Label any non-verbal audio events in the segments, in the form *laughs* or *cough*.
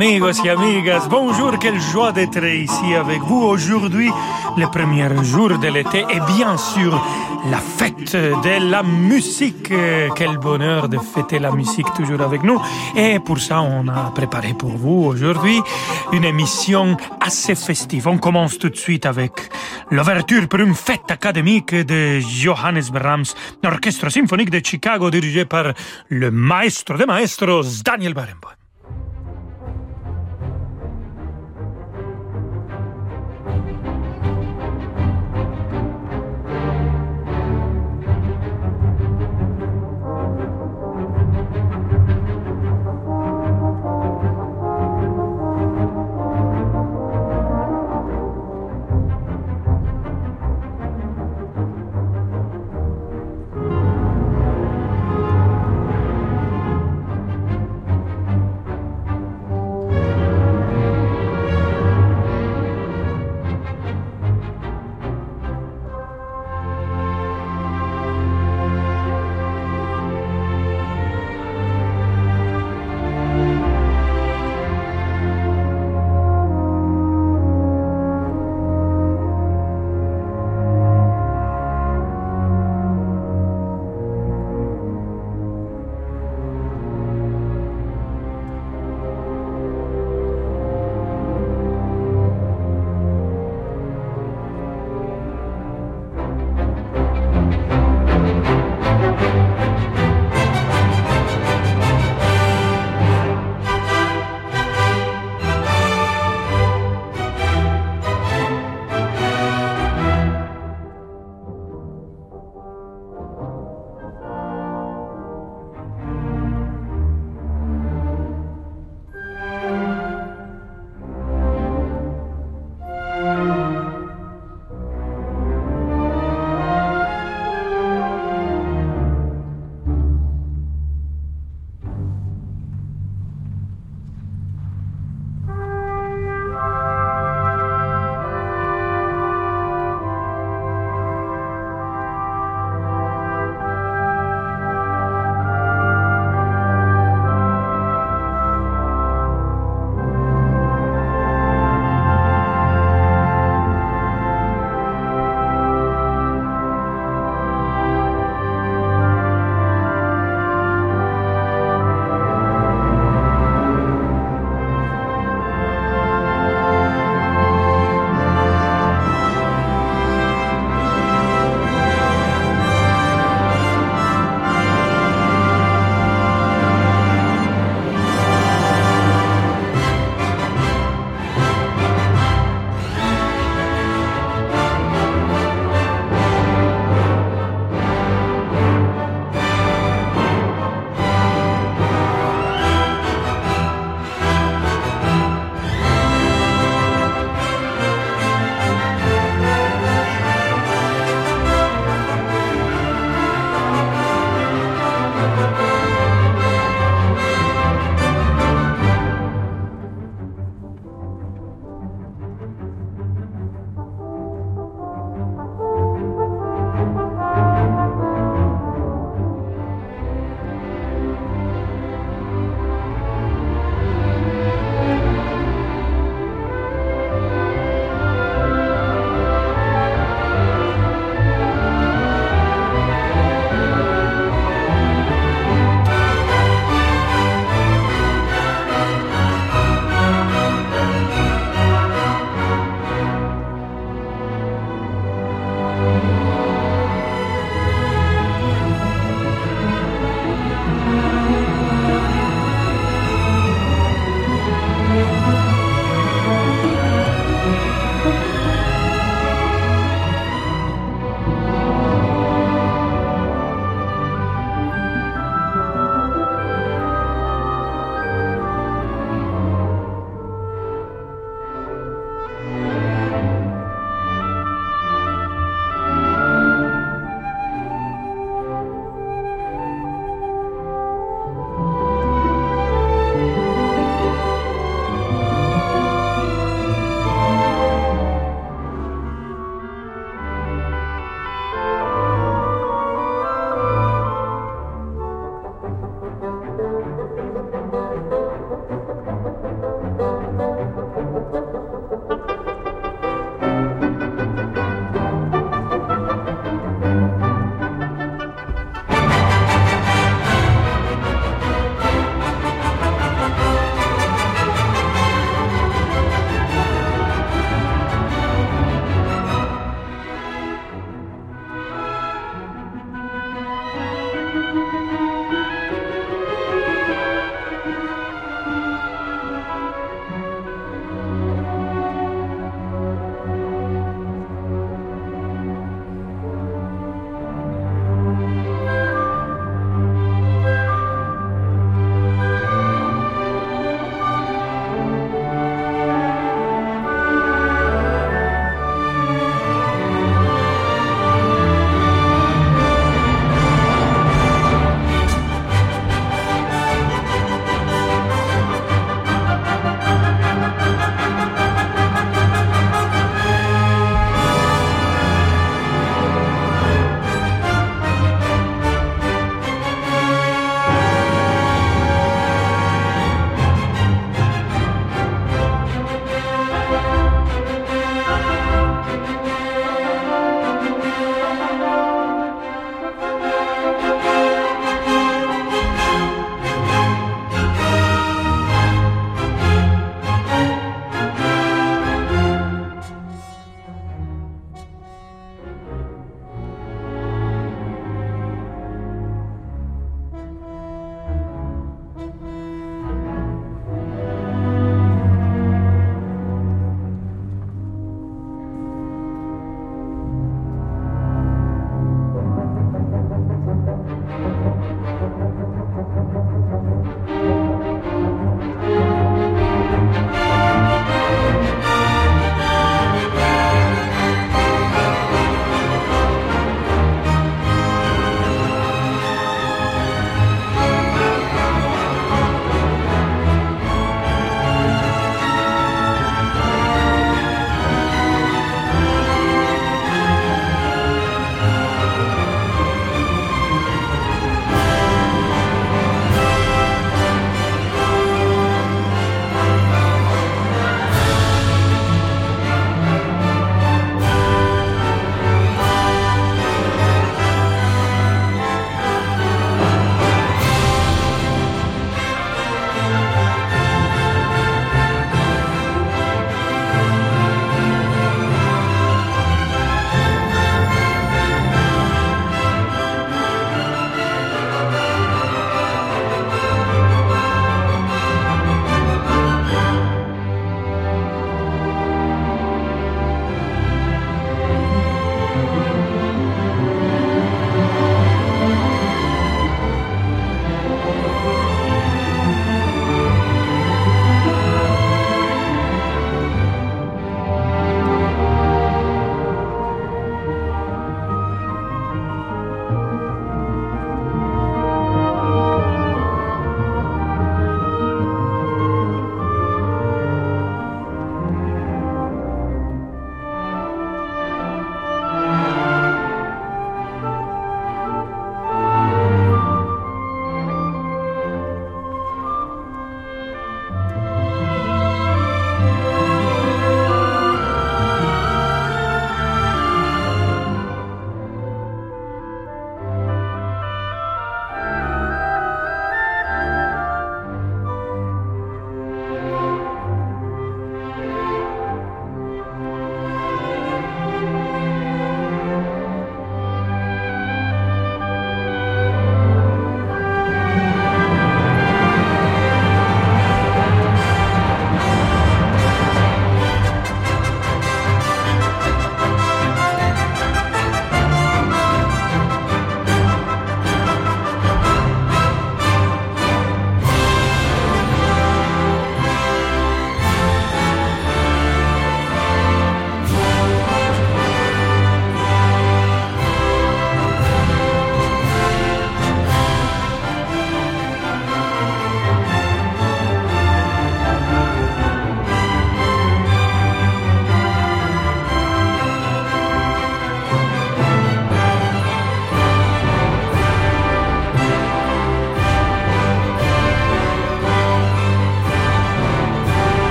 Amigos et amigas, bonjour, quelle joie d'être ici avec vous aujourd'hui, le premier jour de l'été et bien sûr la fête de la musique. Quel bonheur de fêter la musique toujours avec nous. Et pour ça, on a préparé pour vous aujourd'hui une émission assez festive. On commence tout de suite avec l'ouverture pour une fête académique de Johannes Brahms, l'orchestre symphonique de Chicago dirigé par le maestro de maestros Daniel Barenboim.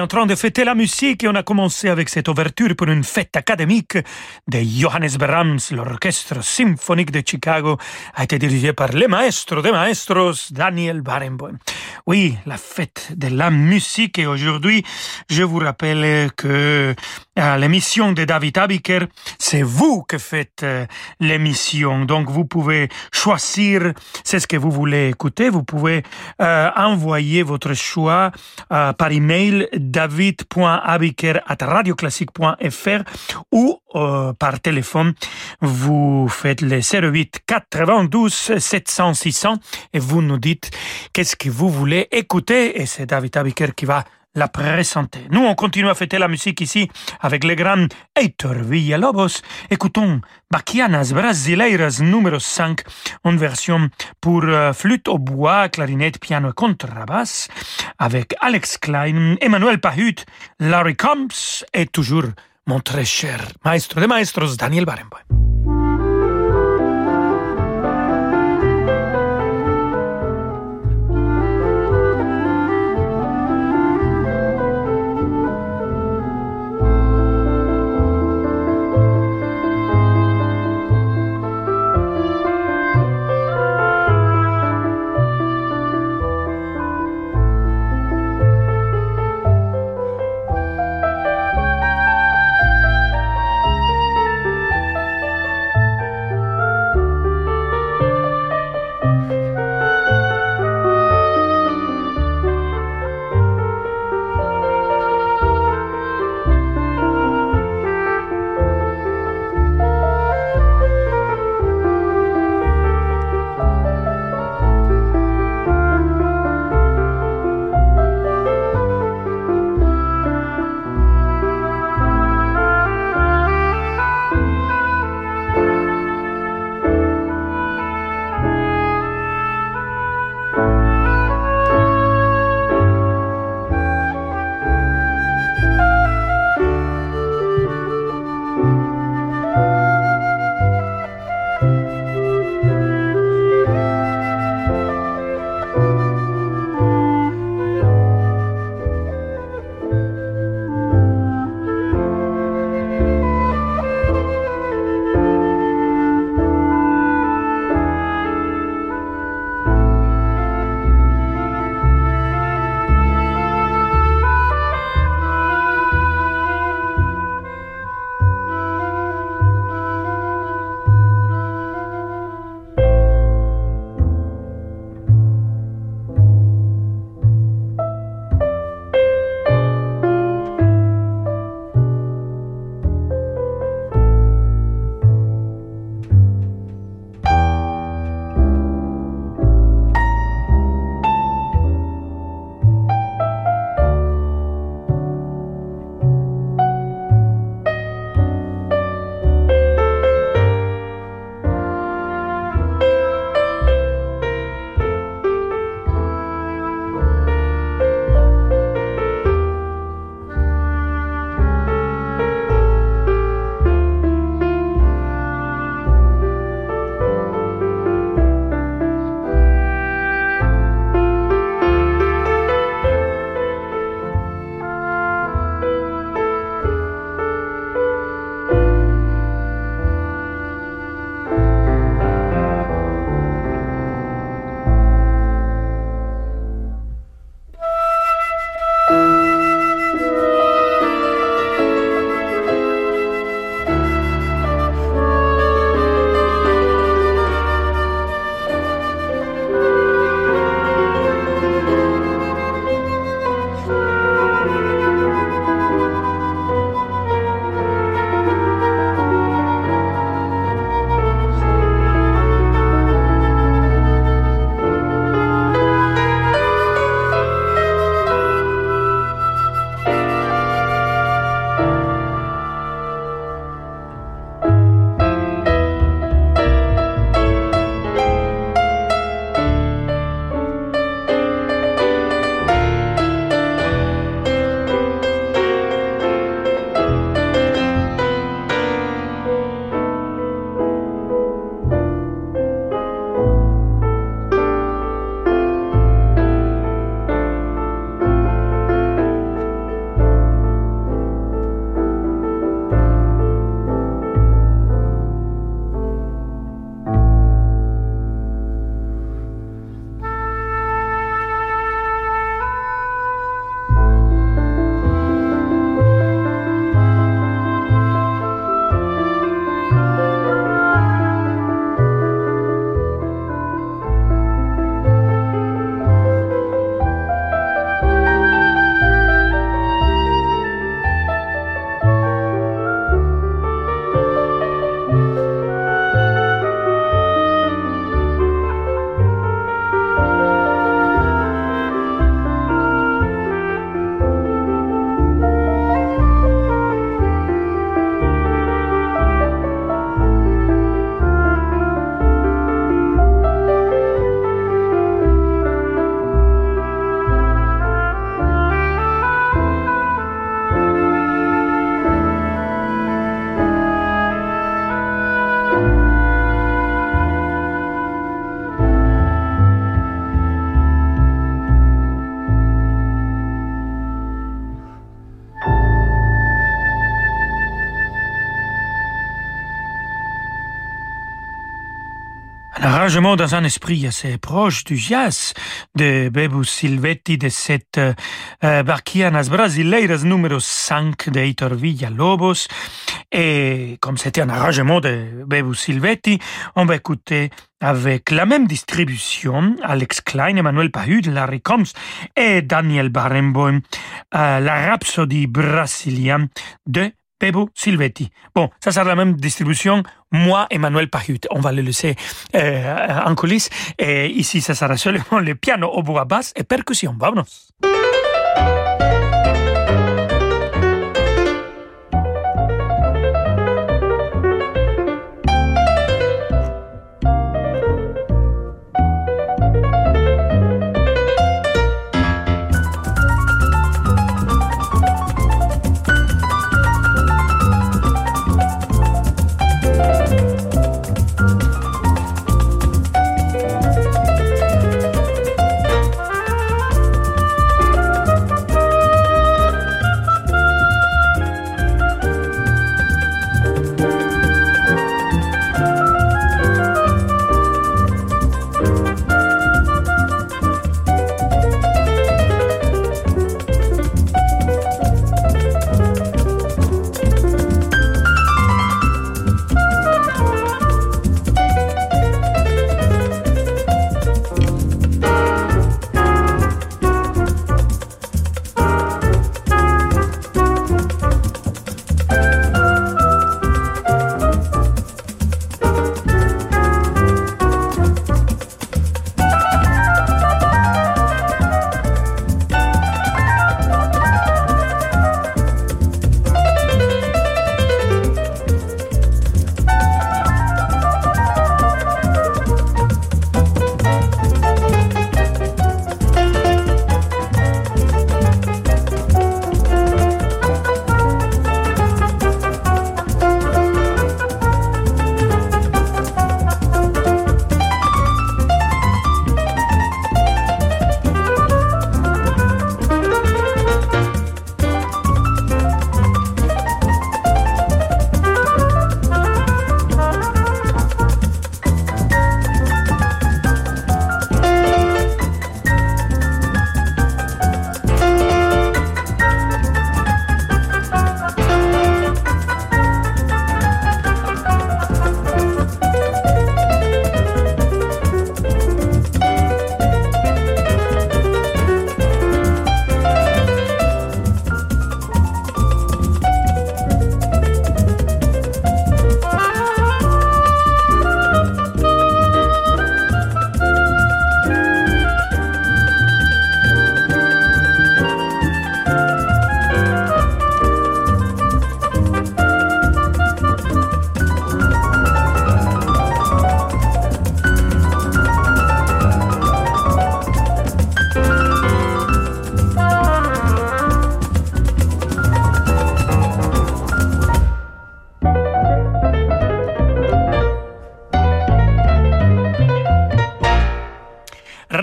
Est en train de fêter la musique et on a commencé avec cette ouverture pour une fête académique de Johannes Brahms. L'orchestre symphonique de Chicago a été dirigé par le maestro de maestros, Daniel Barenboim. Oui, la fête de la musique et aujourd'hui, je vous rappelle que l'émission de David Abiker, c'est vous que faites euh, l'émission. Donc vous pouvez choisir, c'est ce que vous voulez écouter. Vous pouvez euh, envoyer votre choix euh, par email david.abiker@radioclassique.fr ou euh, par téléphone. Vous faites le 08 92 700 600 et vous nous dites qu'est-ce que vous voulez écouter et c'est David Abiker qui va la présenter. Nous, on continue à fêter la musique ici avec le grand Heitor Villalobos. Écoutons Baquianas Brasileiras numéro 5 en version pour euh, flûte au bois, clarinette, piano et contrebasse avec Alex Klein, Emmanuel Pahut, Larry Combs et toujours mon très cher maestro de maestros Daniel Barenboim. Un arrangement dans un esprit assez proche du jazz de Bebu Silvetti de cette euh, Barquianas Brasileiras numéro 5 de Heitor Villa-Lobos. Et comme c'était un arrangement de Bebu Silvetti, on va écouter avec la même distribution, Alex Klein, Emmanuel Pahud, Larry Combs et Daniel Barenboim, euh, la rhapsodie brésilienne de Pebo Silvetti. Bon, ça sera la même distribution. Moi, Emmanuel Pahut, on va le laisser euh, en coulisses. Et ici, ça sera seulement le piano, au bois basse et percussion. Vámonos.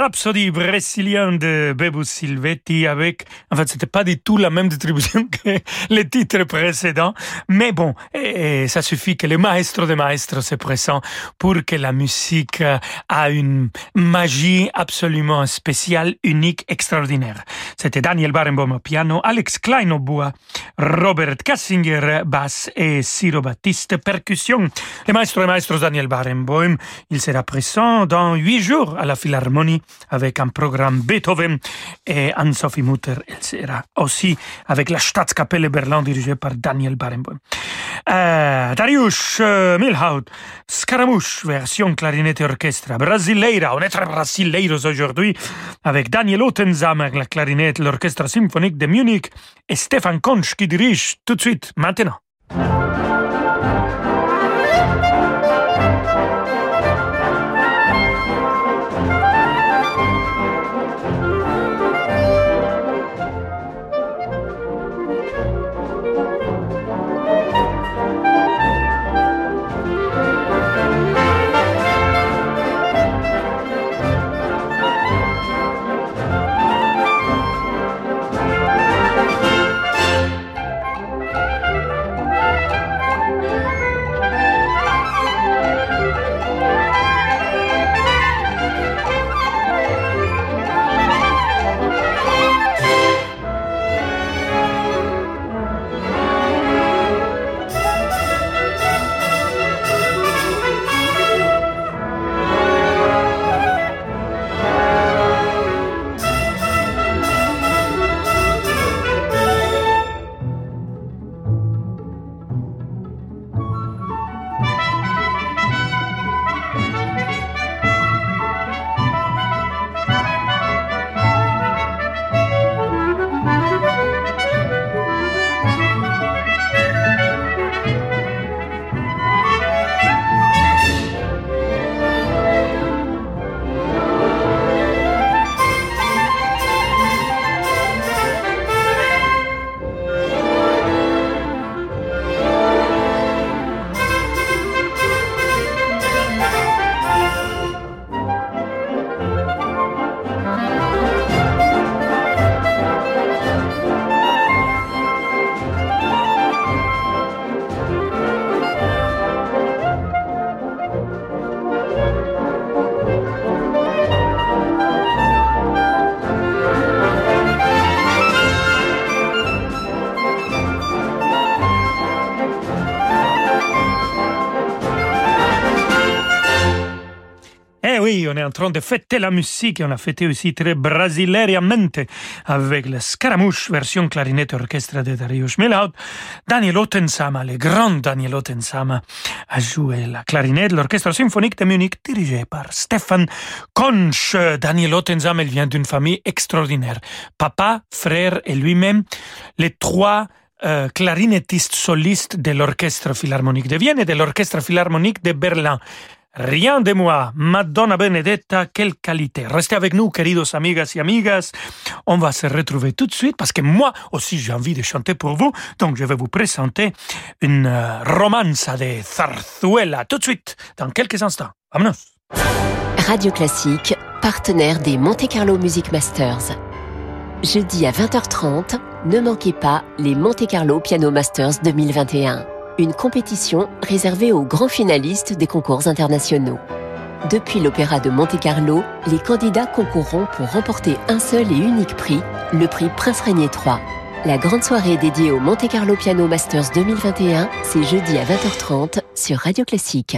Rhapsody brésilien de Bebu Silvetti avec, en fait, c'était pas du tout la même distribution *laughs* que les titres précédents, mais bon, et, ça suffit que le maestro de maestros se présent pour que la musique a une magie absolument spéciale, unique, extraordinaire. C'était Daniel Barenboim au piano, Alex Klein au bois, Robert Kassinger basse et Ciro Battiste percussion. Le maestro de maestros Daniel Barenboim, il sera présent dans huit jours à la Philharmonie avec un programme Beethoven et Anne-Sophie Mutter, elle sera aussi avec la Staatskapelle Berlin dirigée par Daniel Barenboim. Euh, Darius euh, Milhaud, Scaramouche, version clarinette et orchestre, Brasileira, on est très brasileiros aujourd'hui, avec Daniel Ottenzamer, la clarinette, l'orchestre symphonique de Munich, et Stefan Konch qui dirige tout de suite, maintenant. Train de fêter la musique on a fêté aussi très brasilièrement avec la Scaramouche version clarinette orchestre de Dario Schmelhaut. Daniel Ottensama, le grand Daniel Ottensama, a joué la clarinette, l'orchestre symphonique de Munich dirigé par Stefan Konch. Daniel Ottensama, il vient d'une famille extraordinaire. Papa, frère et lui-même, les trois euh, clarinettiste soliste de l'Orchestre Philharmonique de Vienne et de l'Orchestre Philharmonique de Berlin. Rien de moi, Madonna Benedetta, quelle qualité. Restez avec nous, queridos amigas y amigas. On va se retrouver tout de suite parce que moi aussi j'ai envie de chanter pour vous. Donc je vais vous présenter une euh, romance de Zarzuela tout de suite, dans quelques instants. Vámonos. Radio Classique, partenaire des Monte Carlo Music Masters. Jeudi à 20h30, ne manquez pas les Monte Carlo Piano Masters 2021, une compétition réservée aux grands finalistes des concours internationaux. Depuis l'Opéra de Monte Carlo, les candidats concourront pour remporter un seul et unique prix, le prix Prince Régnier III. La grande soirée dédiée au Monte Carlo Piano Masters 2021, c'est jeudi à 20h30 sur Radio Classique.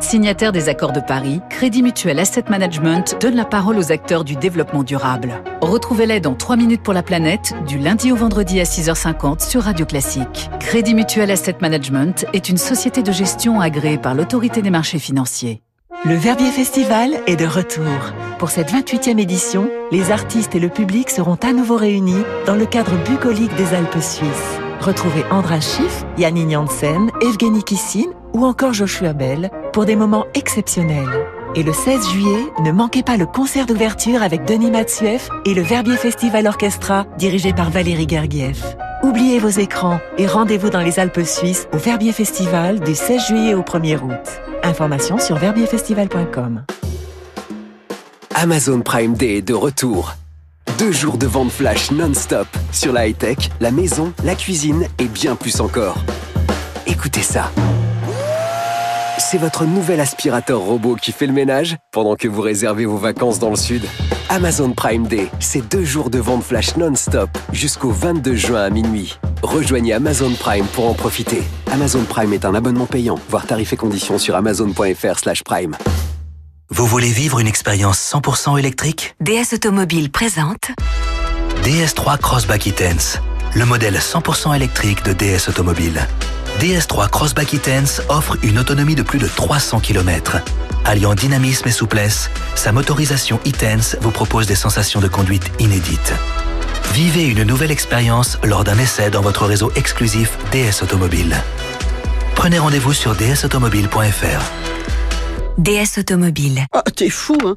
Signataire des accords de Paris, Crédit Mutuel Asset Management donne la parole aux acteurs du développement durable. Retrouvez-les dans 3 minutes pour la planète, du lundi au vendredi à 6h50 sur Radio Classique. Crédit Mutuel Asset Management est une société de gestion agréée par l'autorité des marchés financiers. Le Verbier Festival est de retour. Pour cette 28e édition, les artistes et le public seront à nouveau réunis dans le cadre bucolique des Alpes suisses. Retrouvez Andras Schiff, Yannick Janssen, Evgeny Kissine ou encore Joshua Bell pour des moments exceptionnels. Et le 16 juillet, ne manquez pas le concert d'ouverture avec Denis Matsuev et le Verbier Festival Orchestra dirigé par Valérie Gergiev. Oubliez vos écrans et rendez-vous dans les Alpes suisses au Verbier Festival du 16 juillet au 1er août. Informations sur verbierfestival.com. Amazon Prime Day est de retour. Deux jours de vente flash non-stop sur la high-tech, la maison, la cuisine et bien plus encore. Écoutez ça. C'est votre nouvel aspirateur robot qui fait le ménage pendant que vous réservez vos vacances dans le sud. Amazon Prime Day, c'est deux jours de vente flash non-stop jusqu'au 22 juin à minuit. Rejoignez Amazon Prime pour en profiter. Amazon Prime est un abonnement payant. Voir tarifs et conditions sur amazon.fr/prime. Vous voulez vivre une expérience 100% électrique? DS Automobile présente DS3 Crossback E-Tense, le modèle 100% électrique de DS Automobile. DS3 Crossback E-Tense offre une autonomie de plus de 300 km. Alliant dynamisme et souplesse, sa motorisation E-Tense vous propose des sensations de conduite inédites. Vivez une nouvelle expérience lors d'un essai dans votre réseau exclusif DS Automobile. Prenez rendez-vous sur dsautomobile.fr. DS Automobile. Ah, t'es fou, hein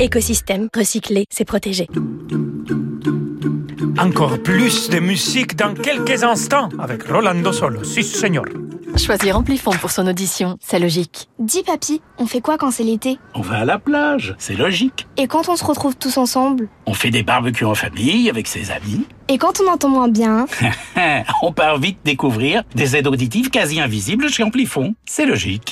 Écosystème, recycler, c'est protéger. Encore plus de musique dans quelques instants avec Rolando Solo. Si, señor. Choisir Amplifon pour son audition, c'est logique. Dis papy, on fait quoi quand c'est l'été? On va à la plage, c'est logique. Et quand on se retrouve tous ensemble? On fait des barbecues en famille avec ses amis. Et quand on entend moins bien? *laughs* On part vite découvrir des aides auditives quasi invisibles chez Amplifon. C'est logique.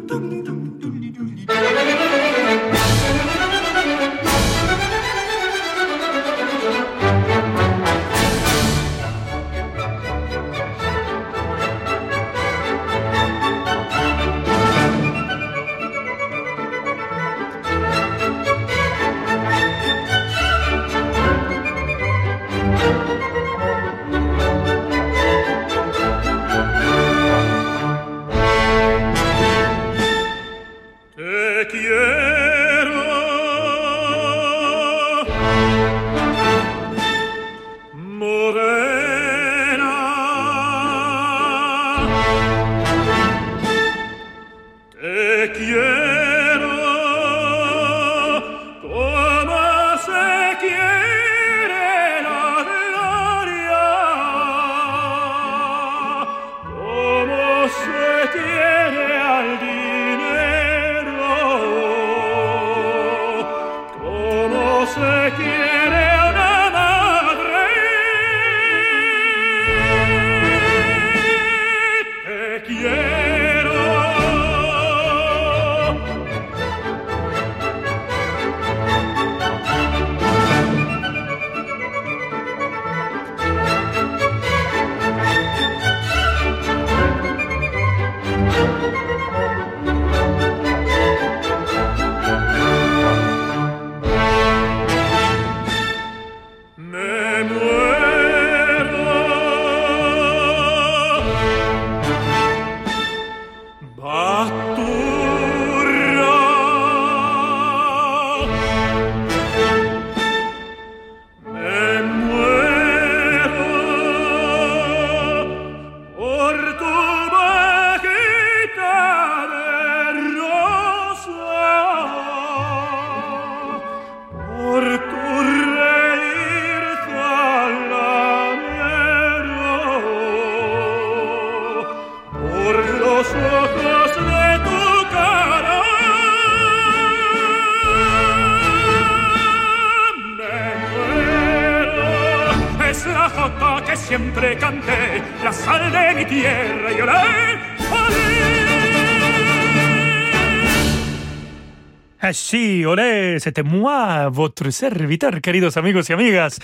C'était moi, votre serviteur, queridos amigos y amigas,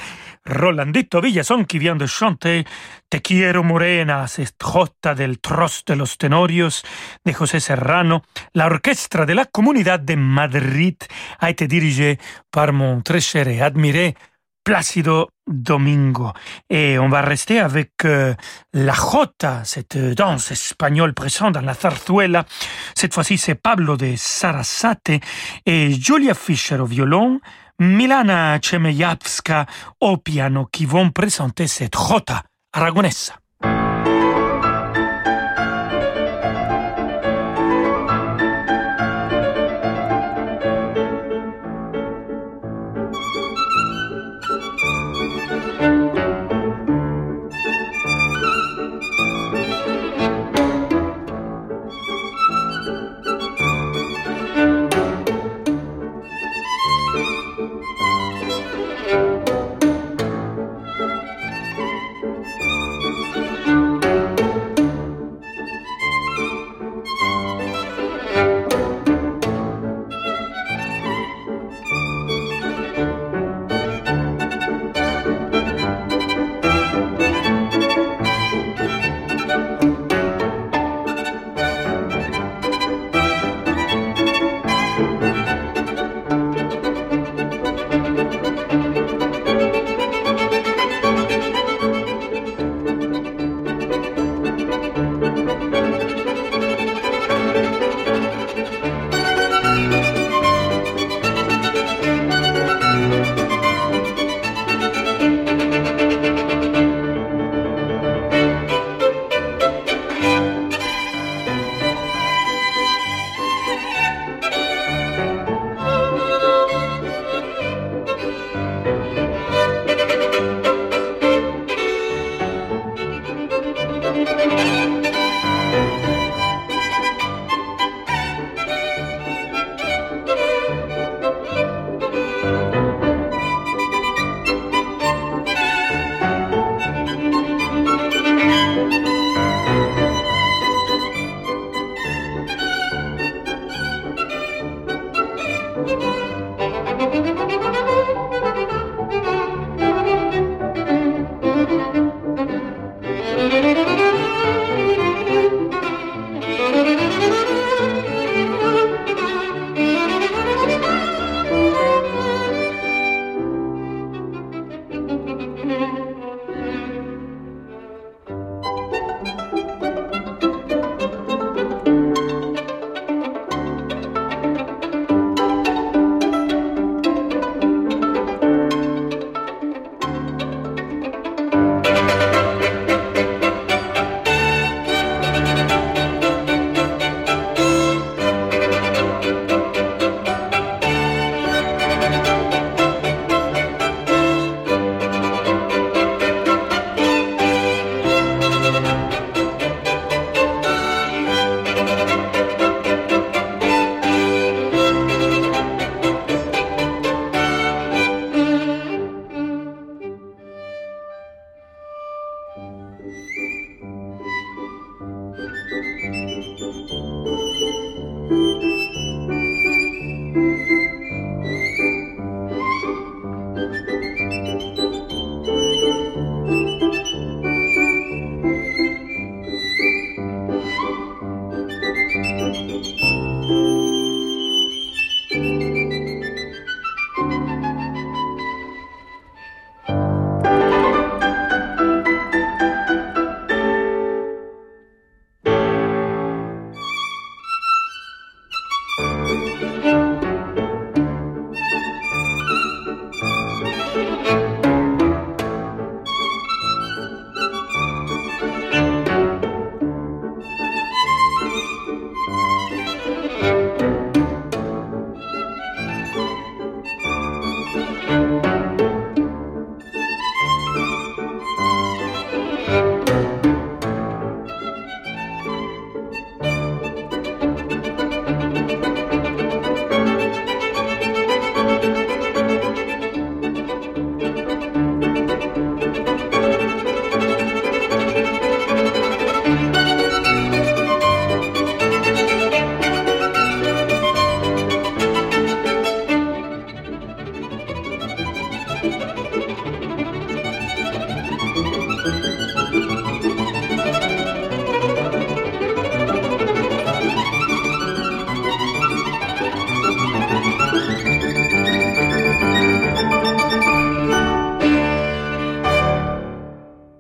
Rolandito Villazón, qui vient de chanter Te quiero morena, jota del Tros de los Tenorios de José Serrano. La orchestra de la Comunidad de Madrid a été dirigée par mon très cher et admiré Plácido Domingo. Et on va rester avec euh, la jota, cette danse espagnole présente dans la zarzuela. Cette fois-ci, c'est Pablo de Sarasate et Julia Fischer au violon, Milana Chemeyavska au piano qui vont présenter cette jota aragonesa.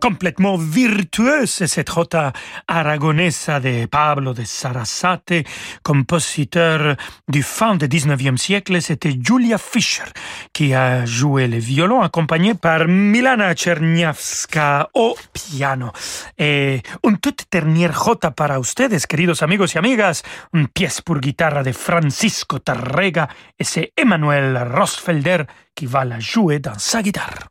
complètement virtueuse, cette jota aragonesa de Pablo de Sarasate, compositeur du fin du 19e siècle. C'était Julia Fischer qui a joué le violon, accompagné par Milana Czerniawska au piano. Et une toute dernière jota para ustedes, queridos amigos y amigas, une pièce pour guitare de Francisco Tarrega, et c'est Emmanuel Rosfelder qui va la jouer dans sa guitare.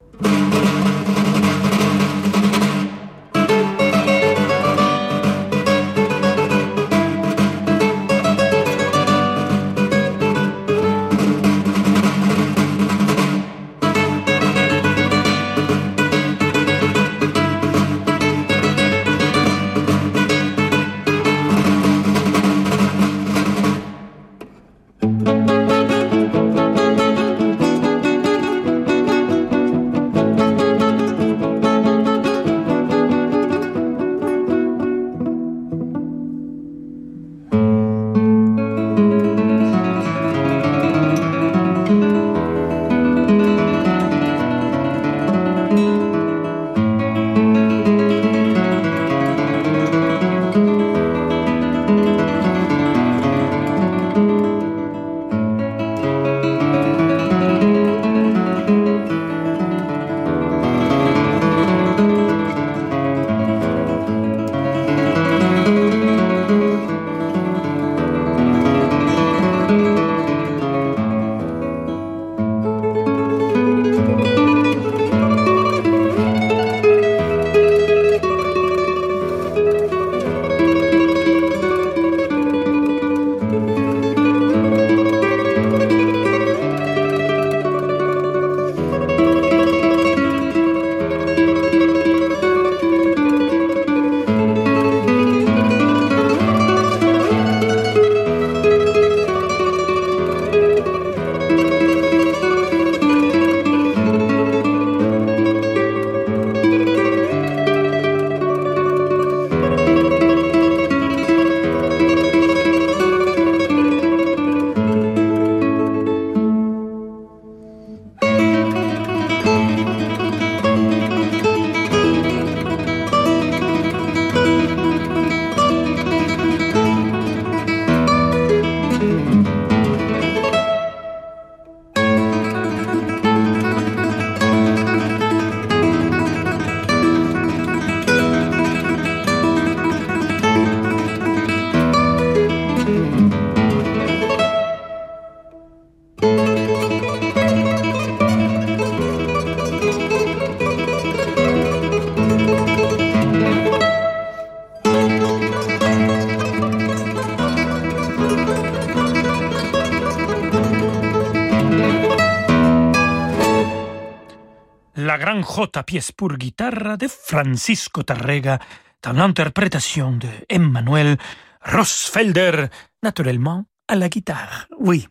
Jota pièce pour guitare de Francisco Tarrega dans l'interprétation de Emmanuel Rosfelder, naturellement à la guitare. Oui.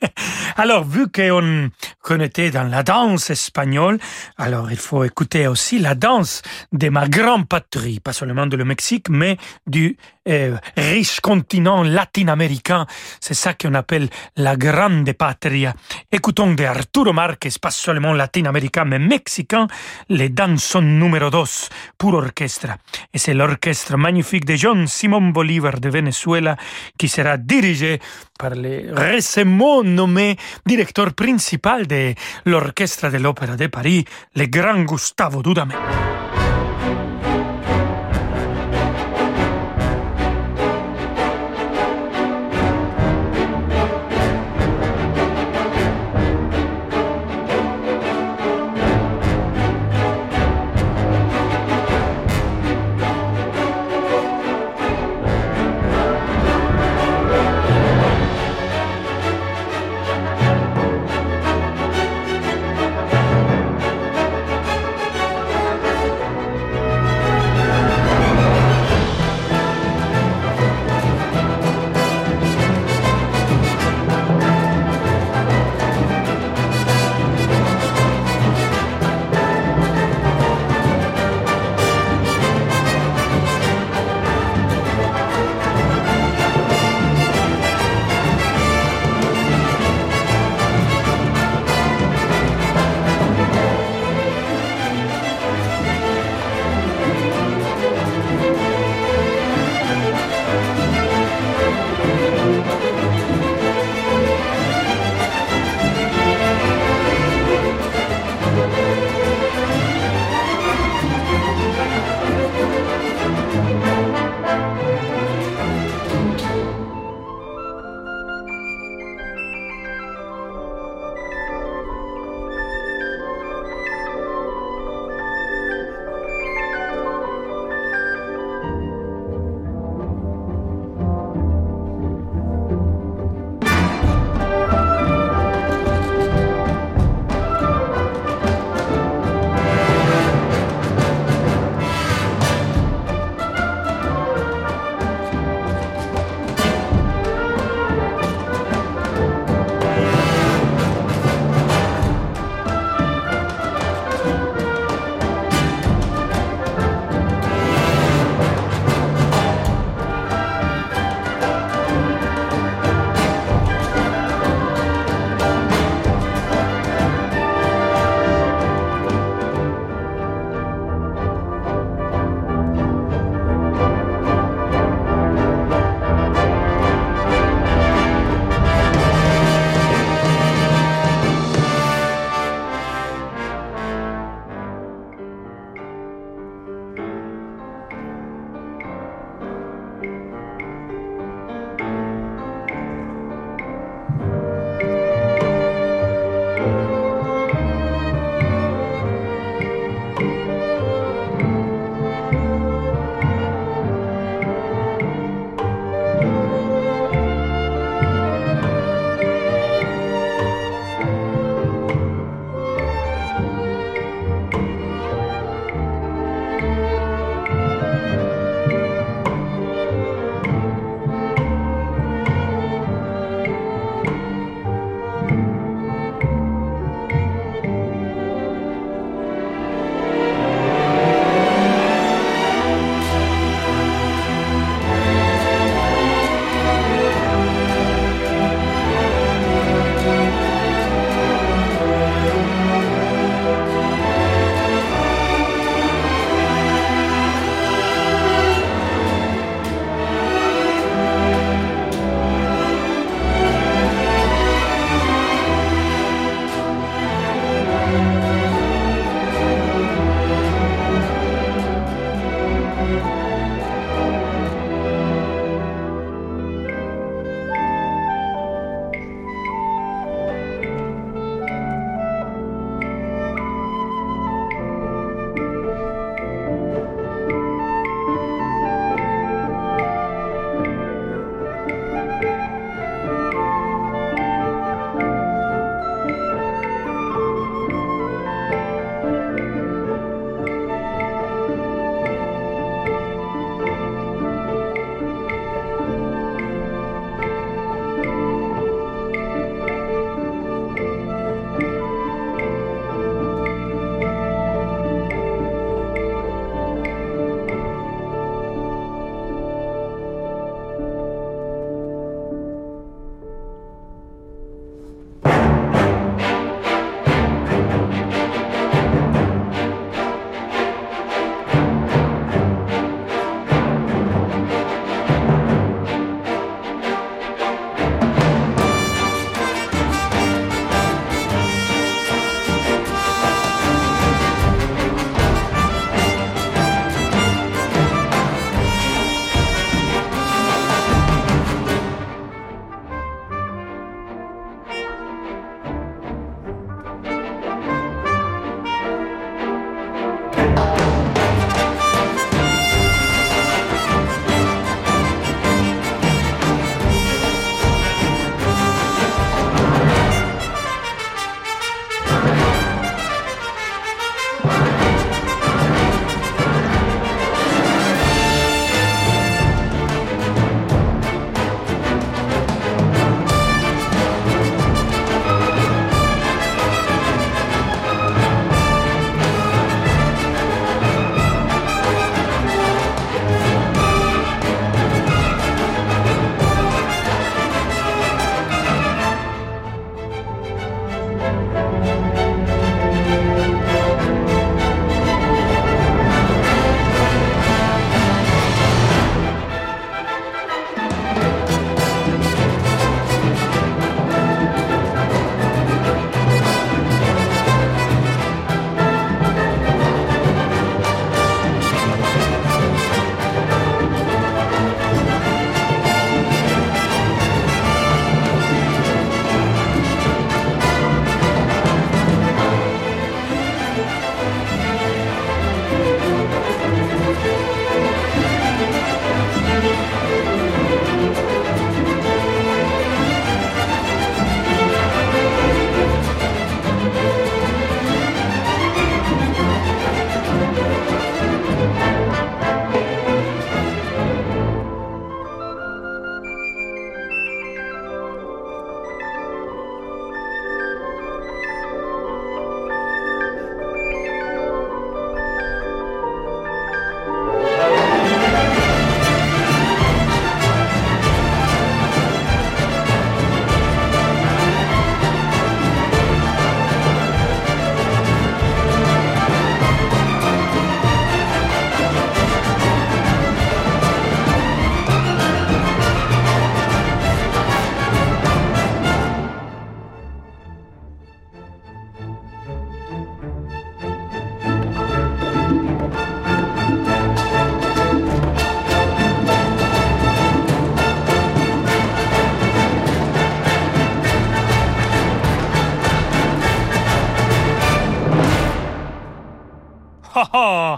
*laughs* alors, vu qu'on connaissait dans la danse espagnole, alors il faut écouter aussi la danse de ma grande patrie, pas seulement de le Mexique, mais du euh, riche continent latino-américain. C'est ça qu'on appelle la grande patria. Écoutons de Arturo Márquez, pas seulement latino-américain, mais mexicain, les danson numéro 2 pour orchestre. Et c'est l'orchestre magnifique de John Simon Bolivar de Venezuela qui sera dirigé par le récemment nommé directeur principal de l'orchestre de l'Opéra de Paris, le grand Gustavo Dudamel.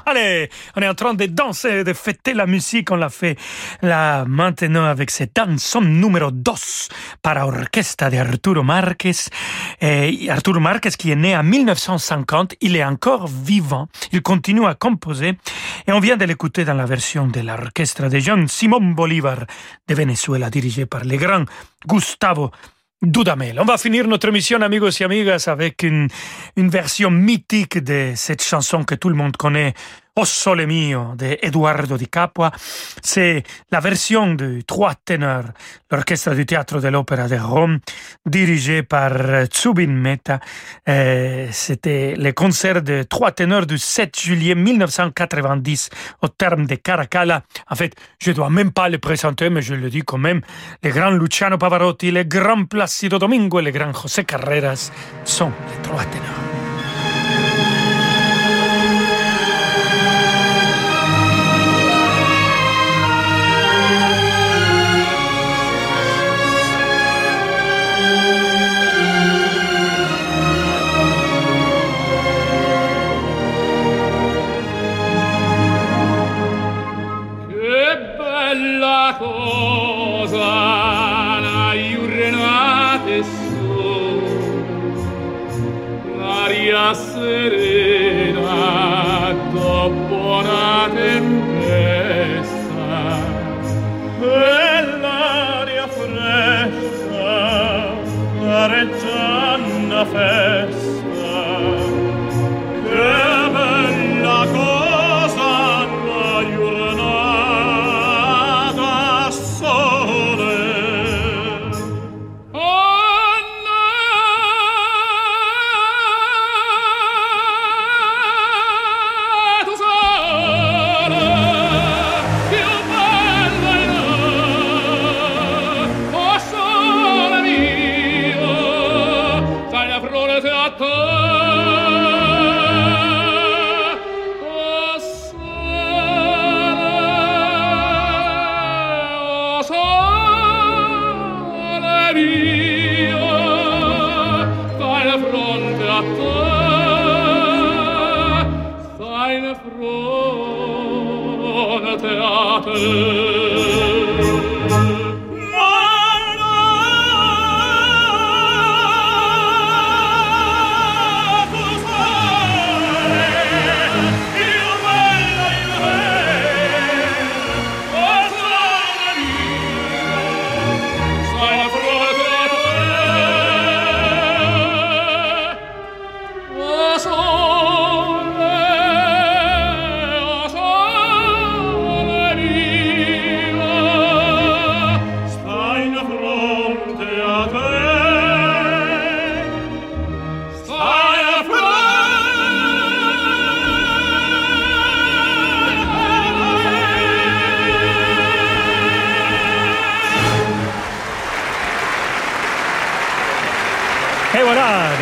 Allez, on est en train de danser, de fêter la musique. On l'a fait là maintenant avec cette danson numéro 2 par orchestre de Arturo Marquez. Et Arturo Marquez qui est né en 1950, il est encore vivant. Il continue à composer. Et on vient de l'écouter dans la version de l'orchestre de John Simon Bolivar de Venezuela, dirigé par le grand Gustavo Dudamel. On va finir notre émission, amigos et amigas, avec une, une version mythique de cette chanson que tout le monde connaît, O Mio de Eduardo Di Capua. C'est la version de trois ténors, l'orchestre du théâtre de l'Opéra de Rome, dirigé par Zubin Mehta. Euh, C'était le concert de trois ténors du 7 juillet 1990 au terme de Caracalla. En fait, je dois même pas le présenter, mais je le dis quand même. Les grands Luciano Pavarotti, les grands Placido Domingo et les grands José Carreras sont les trois ténors. cosa aiurnate su. L'aria serena dopo una tempesta e l'aria fresca la reggiana festa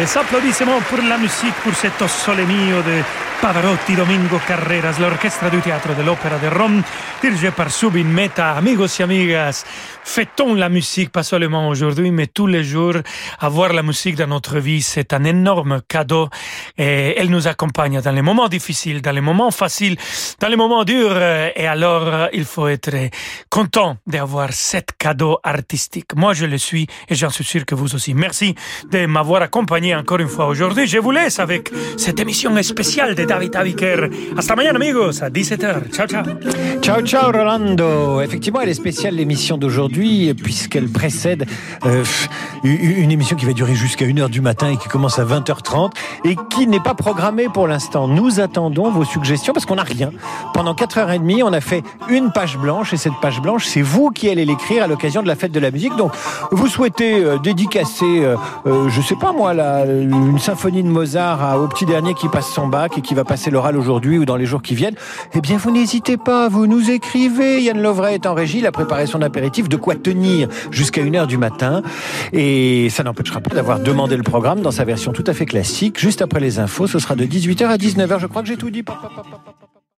voilà, des applaudissements pour la musique, pour cet O Sole Mio de Pavarotti, Domingo Carreras, l'orchestre du théâtre de l'Opéra de Rome, dirigé par Subin Meta. Amigos y amigas, fêtons la musique, pas seulement aujourd'hui, mais tous les jours. Avoir la musique dans notre vie, c'est un énorme cadeau et elle nous accompagne dans les moments difficiles, dans les moments faciles, dans les moments durs. Et alors, il faut être content d'avoir cet cadeau artistique. Moi, je le suis et j'en suis sûr que vous aussi. Merci de m'avoir accompagné encore une fois aujourd'hui. Je vous laisse avec cette émission spéciale de David Aviker. Hasta mañana, amigos, à 17h. Ciao, ciao. Ciao, ciao, Rolando. Effectivement, elle est spéciale l'émission d'aujourd'hui, puisqu'elle précède euh, une émission qui va durer jusqu'à 1h du matin et qui commence à 20h30 et qui n'est pas programmée pour l'instant. Nous attendons vos suggestions parce qu'on n'a rien. Pendant 4h30, on a fait une page blanche et cette page blanche, c'est vous qui allez l'écrire à l'occasion de la fête de la musique. Donc, vous souhaitez euh, dédicacer, euh, euh, je sais pas moi, la, une symphonie de Mozart à- au petit dernier qui passe son bac et qui va passer l'oral aujourd'hui ou dans les jours qui viennent, eh bien, vous n'hésitez pas, vous nous écrivez. Yann Lovray est en régie, il a préparé de quoi tenir jusqu'à 1h du matin. Et ça n'empêchera pas d'avoir demandé le programme dans sa version tout à fait classique. Juste après les infos, ce sera de 18h à 19h. Je crois que j'ai tout dit.